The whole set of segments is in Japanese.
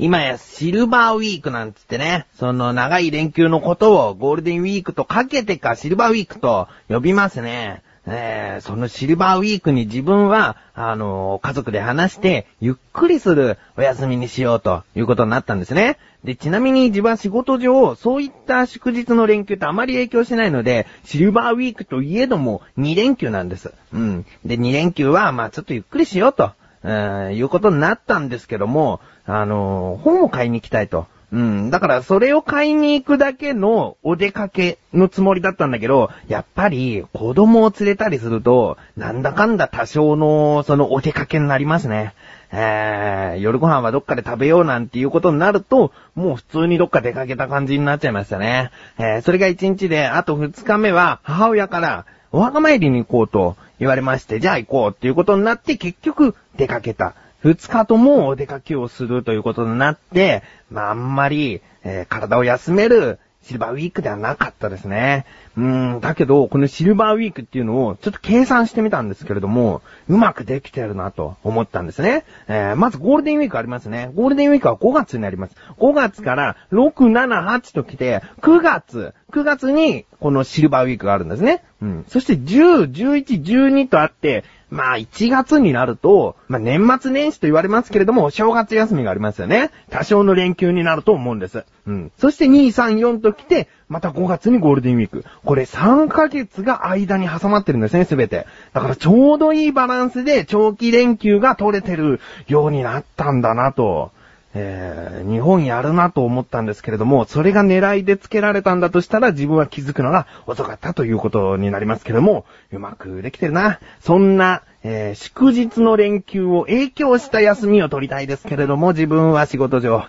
今やシルバーウィークなんつってね、その長い連休のことをゴールデンウィークとかけてかシルバーウィークと呼びますね。えー、そのシルバーウィークに自分は、あのー、家族で話して、ゆっくりするお休みにしようということになったんですね。で、ちなみに自分は仕事上、そういった祝日の連休ってあまり影響しないので、シルバーウィークといえども2連休なんです。うん。で、2連休は、まあちょっとゆっくりしようと、えー、いうことになったんですけども、あのー、本を買いに行きたいと。うん。だからそれを買いに行くだけのお出かけのつもりだったんだけど、やっぱり子供を連れたりすると、なんだかんだ多少のそのお出かけになりますね。えー、夜ご飯はどっかで食べようなんていうことになると、もう普通にどっか出かけた感じになっちゃいましたね。えー、それが1日で、あと2日目は母親から、お墓参りに行こうと言われまして、じゃあ行こうっていうことになって結局出かけた。二日ともお出かけをするということになって、まあ、あんまり、えー、体を休めるシルバーウィークではなかったですね。うーん、だけど、このシルバーウィークっていうのをちょっと計算してみたんですけれども、うまくできてるなと思ったんですね。えー、まずゴールデンウィークありますね。ゴールデンウィークは5月になります。5月から6、7、8と来て、9月、9月にこのシルバーウィークがあるんですね。うん。そして10、11、12とあって、まあ、1月になると、まあ、年末年始と言われますけれども、正月休みがありますよね。多少の連休になると思うんです。うん。そして2、3、4と来て、また5月にゴールデンウィーク。これ3ヶ月が間に挟まってるんですね、すべて。だからちょうどいいバランスで長期連休が取れてるようになったんだなと。えー、日本やるなと思ったんですけれども、それが狙いで付けられたんだとしたら自分は気づくのが遅かったということになりますけども、うまくできてるな。そんな、えー、祝日の連休を影響した休みを取りたいですけれども、自分は仕事上、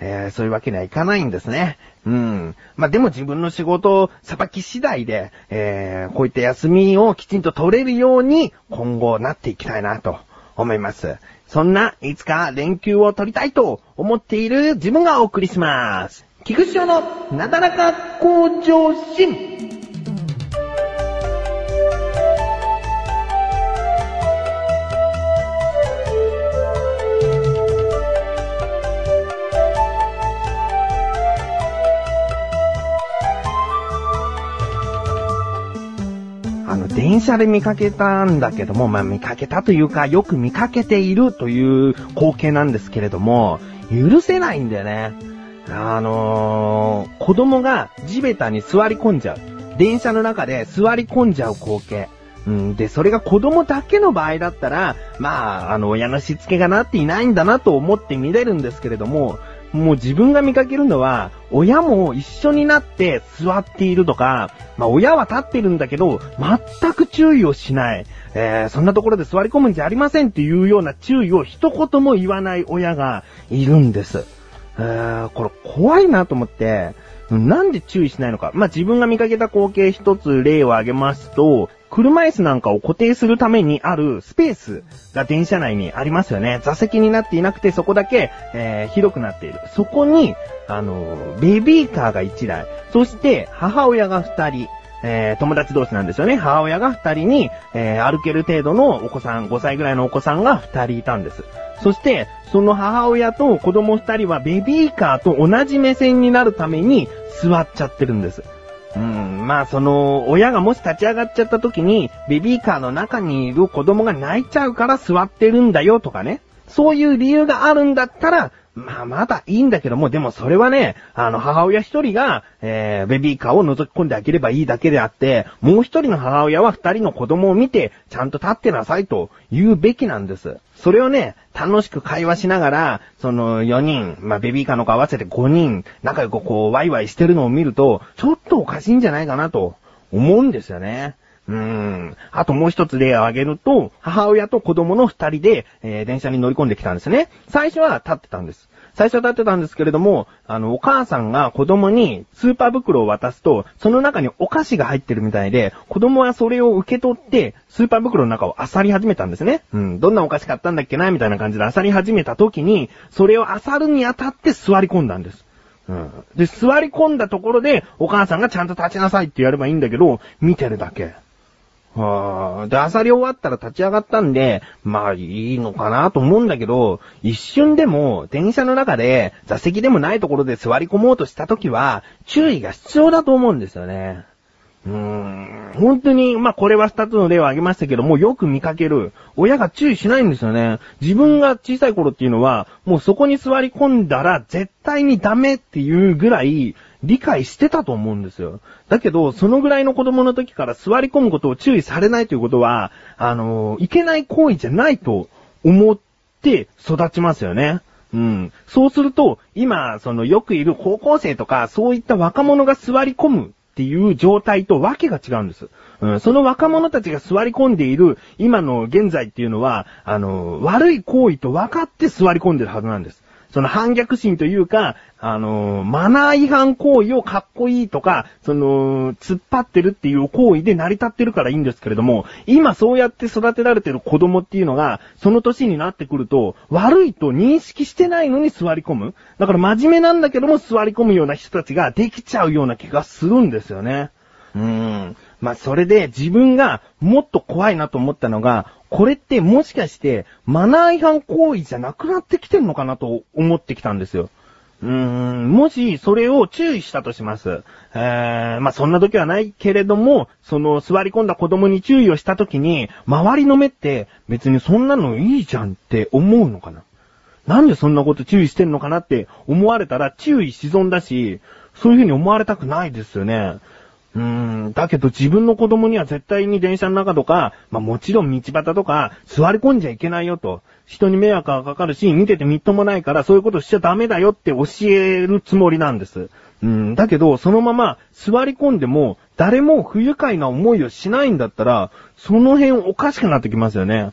えー、そういうわけにはいかないんですね。うん。まあ、でも自分の仕事をさばき次第で、えー、こういった休みをきちんと取れるように今後なっていきたいなと思います。そんないつか連休を取りたいと思っている自分がお送りします。菊池のなだらか向上心。あの電車で見かけたんだけども、まあ見かけたというか、よく見かけているという光景なんですけれども、許せないんだよね。あのー、子供が地べたに座り込んじゃう。電車の中で座り込んじゃう光景。うん、で、それが子供だけの場合だったら、まあ、あの、親のしつけがなっていないんだなと思って見れるんですけれども、もう自分が見かけるのは、親も一緒になって座っているとか、まあ親は立ってるんだけど、全く注意をしない。えー、そんなところで座り込むんじゃありませんっていうような注意を一言も言わない親がいるんです。えー、これ怖いなと思って、なんで注意しないのか。まあ、自分が見かけた光景一つ例を挙げますと、車椅子なんかを固定するためにあるスペースが電車内にありますよね。座席になっていなくてそこだけ、えー、広くなっている。そこに、あの、ベビーカーが1台、そして母親が2人、えー、友達同士なんですよね。母親が2人に、えー、歩ける程度のお子さん、5歳ぐらいのお子さんが2人いたんです。そして、その母親と子供2人はベビーカーと同じ目線になるために座っちゃってるんです。うん、まあその、親がもし立ち上がっちゃった時に、ベビーカーの中にいる子供が泣いちゃうから座ってるんだよとかね。そういう理由があるんだったら、まあまだいいんだけども、でもそれはね、あの母親一人が、えー、ベビーカーを覗き込んであげればいいだけであって、もう一人の母親は二人の子供を見て、ちゃんと立ってなさいと言うべきなんです。それをね、楽しく会話しながら、その4人、まあベビーカーの子合わせて5人、仲良くこう、ワイワイしてるのを見ると、ちょっとおかしいんじゃないかなと思うんですよね。うーん。あともう一つ例を挙げると、母親と子供の二人で、えー、電車に乗り込んできたんですね。最初は立ってたんです。最初は立ってたんですけれども、あの、お母さんが子供にスーパー袋を渡すと、その中にお菓子が入ってるみたいで、子供はそれを受け取って、スーパー袋の中を漁り始めたんですね。うん、どんなお菓子買ったんだっけなみたいな感じで漁り始めた時に、それを漁るにあたって座り込んだんです。うん。で、座り込んだところで、お母さんがちゃんと立ちなさいってやればいいんだけど、見てるだけ。はあ、で、朝り終わったら立ち上がったんで、まあいいのかなと思うんだけど、一瞬でも電車の中で座席でもないところで座り込もうとした時は注意が必要だと思うんですよね。うーん、本当に、まあ、これは二つの例を挙げましたけども、よく見かける。親が注意しないんですよね。自分が小さい頃っていうのは、もうそこに座り込んだら絶対にダメっていうぐらい、理解してたと思うんですよ。だけど、そのぐらいの子供の時から座り込むことを注意されないということは、あのいけない行為じゃないと思って育ちますよね。うん。そうすると、今、そのよくいる高校生とか、そういった若者が座り込むっていう状態とわけが違うんです。うん、その若者たちが座り込んでいる今の現在っていうのは、あの、悪い行為と分かって座り込んでるはずなんです。その反逆心というか、あのマナー違反行為をかっこいいとか、その、突っ張ってるっていう行為で成り立ってるからいいんですけれども、今そうやって育てられてる子供っていうのが、その年になってくると、悪いと認識してないのに座り込む。だから真面目なんだけども座り込むような人たちができちゃうような気がするんですよね。うーん。まあ、それで自分がもっと怖いなと思ったのが、これってもしかしてマナー違反行為じゃなくなってきてんのかなと思ってきたんですよ。うーん、もしそれを注意したとします。えー、まあ、そんな時はないけれども、その座り込んだ子供に注意をした時に、周りの目って別にそんなのいいじゃんって思うのかななんでそんなこと注意してんのかなって思われたら注意し損だし、そういう風に思われたくないですよね。うーん、だけど自分の子供には絶対に電車の中とか、まあもちろん道端とか座り込んじゃいけないよと。人に迷惑がかかるし、見ててみっともないからそういうことしちゃダメだよって教えるつもりなんです。うん、だけどそのまま座り込んでも誰も不愉快な思いをしないんだったら、その辺おかしくなってきますよね。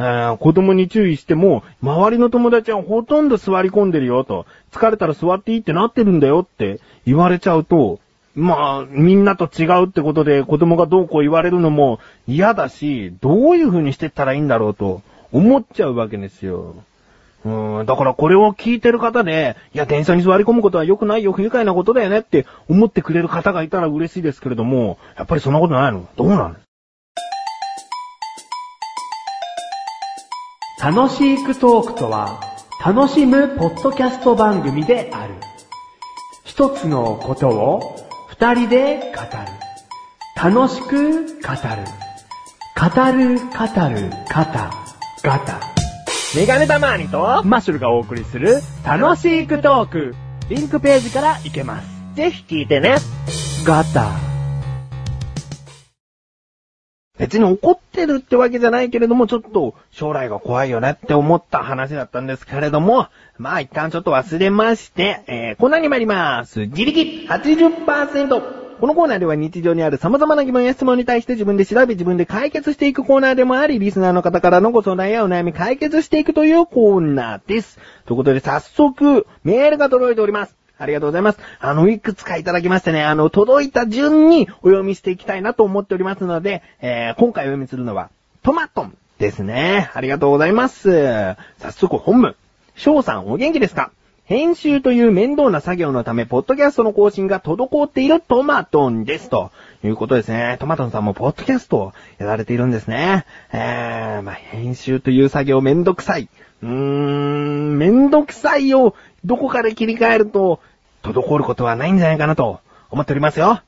えー、子供に注意しても、周りの友達はほとんど座り込んでるよと、疲れたら座っていいってなってるんだよって言われちゃうと、まあ、みんなと違うってことで子供がどうこう言われるのも嫌だし、どういう風にしてったらいいんだろうと思っちゃうわけですよ。うん、だからこれを聞いてる方で、いや、電車に座り込むことは良くないよ、不愉快なことだよねって思ってくれる方がいたら嬉しいですけれども、やっぱりそんなことないのどうなの楽しいクトークとは、楽しむポッドキャスト番組である。一つのことを二人で語る。楽しく語る。語る、語る、肩、ガタ。メガネたまーにと、マッシュルがお送りする楽しいクトーク。リンクページから行けます。ぜひ聞いてね。ガタ。別に怒ってるってわけじゃないけれども、ちょっと将来が怖いよねって思った話だったんですけれども、まあ一旦ちょっと忘れまして、えー、コーナーに参ります。自力80%。このコーナーでは日常にある様々な疑問や質問に対して自分で調べ自分で解決していくコーナーでもあり、リスナーの方からのご相談やお悩み解決していくというコーナーです。ということで早速、メールが届いております。ありがとうございます。あの、いくつかいただきましてね、あの、届いた順にお読みしていきたいなと思っておりますので、えー、今回お読みするのは、トマトンですね。ありがとうございます。早速本文。翔さんお元気ですか？編集という面倒な作業のため、ポッドキャストの更新が滞っているトマトンです。ということですね。トマトンさんもポッドキャストをやられているんですね。えー、まあ、編集という作業めんどくさい。うーん、めんどくさいをどこかで切り替えると、滞ることはないんじゃないかなと思っておりますよ。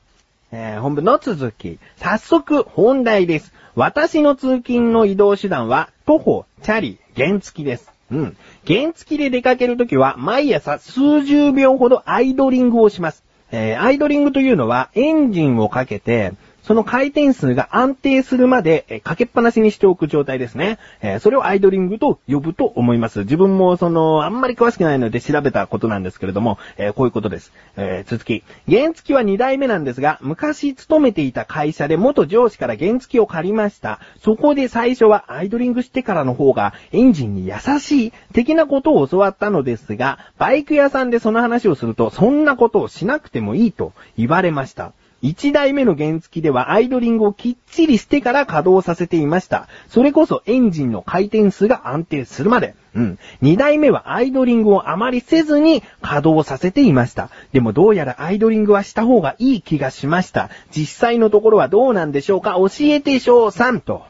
えー、本文の続き。早速、本題です。私の通勤の移動手段は、徒歩、チャリ、原付きです。うん。原付きで出かけるときは、毎朝数十秒ほどアイドリングをします。えー、アイドリングというのは、エンジンをかけて、その回転数が安定するまで、えかけっぱなしにしておく状態ですね。えー、それをアイドリングと呼ぶと思います。自分もその、あんまり詳しくないので調べたことなんですけれども、えー、こういうことです。えー、続き。原付は2代目なんですが、昔勤めていた会社で元上司から原付を借りました。そこで最初はアイドリングしてからの方がエンジンに優しい、的なことを教わったのですが、バイク屋さんでその話をすると、そんなことをしなくてもいいと言われました。1台目の原付ではアイドリングをきっちりしてから稼働させていました。それこそエンジンの回転数が安定するまで。うん。2台目はアイドリングをあまりせずに稼働させていました。でもどうやらアイドリングはした方がいい気がしました。実際のところはどうなんでしょうか教えて翔さんと。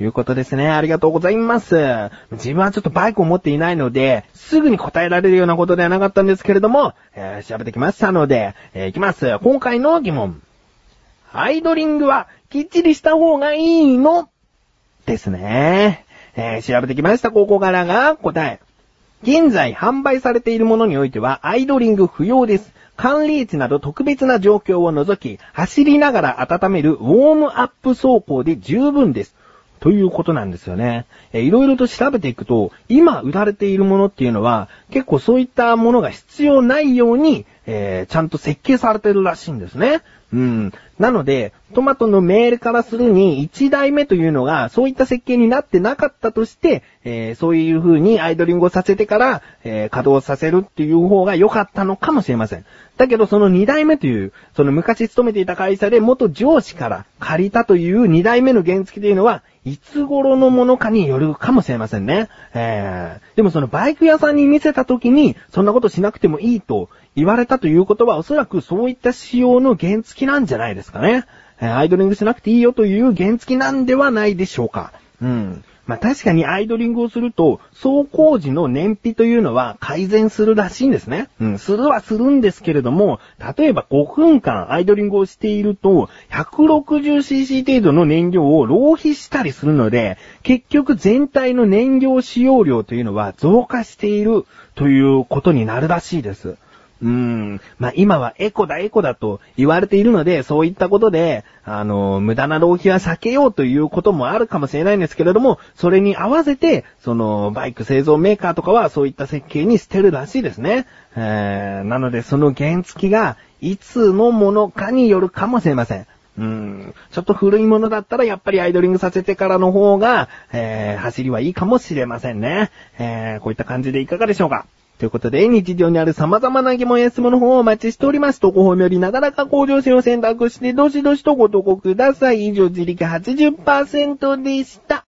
いうことですね。ありがとうございます。自分はちょっとバイクを持っていないので、すぐに答えられるようなことではなかったんですけれども、えー、調べてきましたので、えー、いきます。今回の疑問。アイドリングはきっちりした方がいいの？ですね。えー、調べてきました。ここからが答え。現在販売されているものにおいては、アイドリング不要です。寒冷地など特別な状況を除き、走りながら温めるウォームアップ走行で十分です。ということなんですよね。えいろいろと調べていくと、今売られているものっていうのは、結構そういったものが必要ないように、えー、ちゃんと設計されてるらしいんですね。うん。なので、トマトのメールからするに、1台目というのが、そういった設計になってなかったとして、えー、そういう風にアイドリングをさせてから、えー、稼働させるっていう方が良かったのかもしれません。だけど、その2代目という、その昔勤めていた会社で元上司から借りたという2代目の原付というのは、いつ頃のものかによるかもしれませんね。えー、でもそのバイク屋さんに見せた時に、そんなことしなくてもいいと言われたということは、おそらくそういった仕様の原付なんじゃないですかね。え、アイドリングしなくていいよという原付なんではないでしょうか。うん。まあ、確かにアイドリングをすると、走行時の燃費というのは改善するらしいんですね。うん、するはするんですけれども、例えば5分間アイドリングをしていると、160cc 程度の燃料を浪費したりするので、結局全体の燃料使用量というのは増加しているということになるらしいです。うーん。まあ、今はエコだエコだと言われているので、そういったことで、あの、無駄な浪費は避けようということもあるかもしれないんですけれども、それに合わせて、その、バイク製造メーカーとかはそういった設計にしてるらしいですね。えー、なので、その原付が、いつのものかによるかもしれません。うん。ちょっと古いものだったらやっぱりアイドリングさせてからの方が、えー、走りはいいかもしれませんね。えー、こういった感じでいかがでしょうか？ということで、日常にある様々な疑問や質問の方をお待ちしております。投稿フォームよりなだらか向上心を選択して、どしどしとご投稿ください。以上、自力80%でした。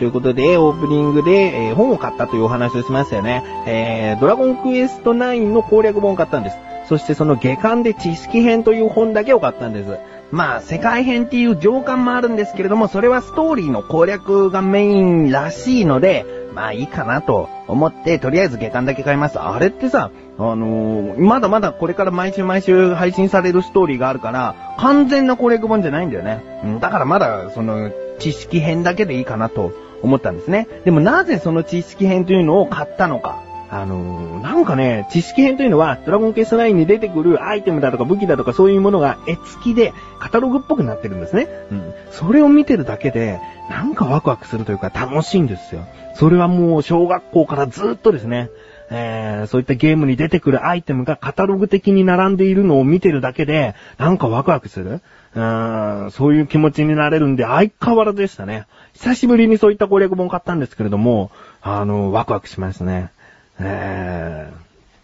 ということで、オープニングで、えー、本を買ったというお話をしましたよね。えー、ドラゴンクエスト9の攻略本を買ったんです。そしてその下巻で知識編という本だけを買ったんです。まあ、世界編っていう上巻もあるんですけれども、それはストーリーの攻略がメインらしいので、まあいいかなと思って、とりあえず下巻だけ買います。あれってさ、あのー、まだまだこれから毎週毎週配信されるストーリーがあるから、完全な攻略本じゃないんだよね。だからまだ、その、知識編だけでいいかなと思ったんですね。でもなぜその知識編というのを買ったのか。あのー、なんかね、知識編というのは、ドラゴンケース9に出てくるアイテムだとか武器だとかそういうものが絵付きで、カタログっぽくなってるんですね。うん。それを見てるだけで、なんかワクワクするというか楽しいんですよ。それはもう小学校からずっとですね、えー、そういったゲームに出てくるアイテムがカタログ的に並んでいるのを見てるだけで、なんかワクワクする？うん、そういう気持ちになれるんで相変わらずでしたね。久しぶりにそういった攻略本買ったんですけれども、あの、ワクワクしますね。え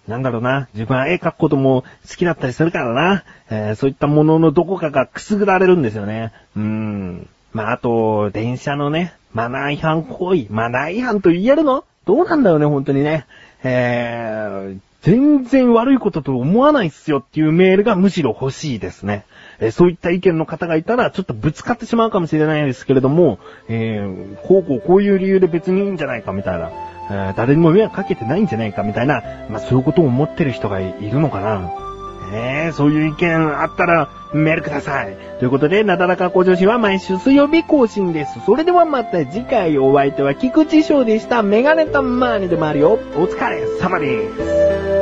ー、なんだろうな。自分は絵描くことも好きだったりするからな。えー、そういったもののどこかがくすぐられるんですよね。うーん。まあ、あと、電車のね、マナー違反行為。マナー違反と言えるの？どうなんだよね、本当にね。えー、全然悪いことと思わないっすよっていうメールがむしろ欲しいですね。えー、そういった意見の方がいたら、ちょっとぶつかってしまうかもしれないですけれども、えー、こうこうこういう理由で別にいいんじゃないかみたいな、えー、誰にも迷惑かけてないんじゃないかみたいな、まあそういうことを思ってる人がいるのかな。え、そういう意見あったらメールください。ということで、なだらか向上心は毎週水曜日更新です。それではまた次回お相手は菊池翔でした。メガネたまーニでもあるよ。お疲れ様です。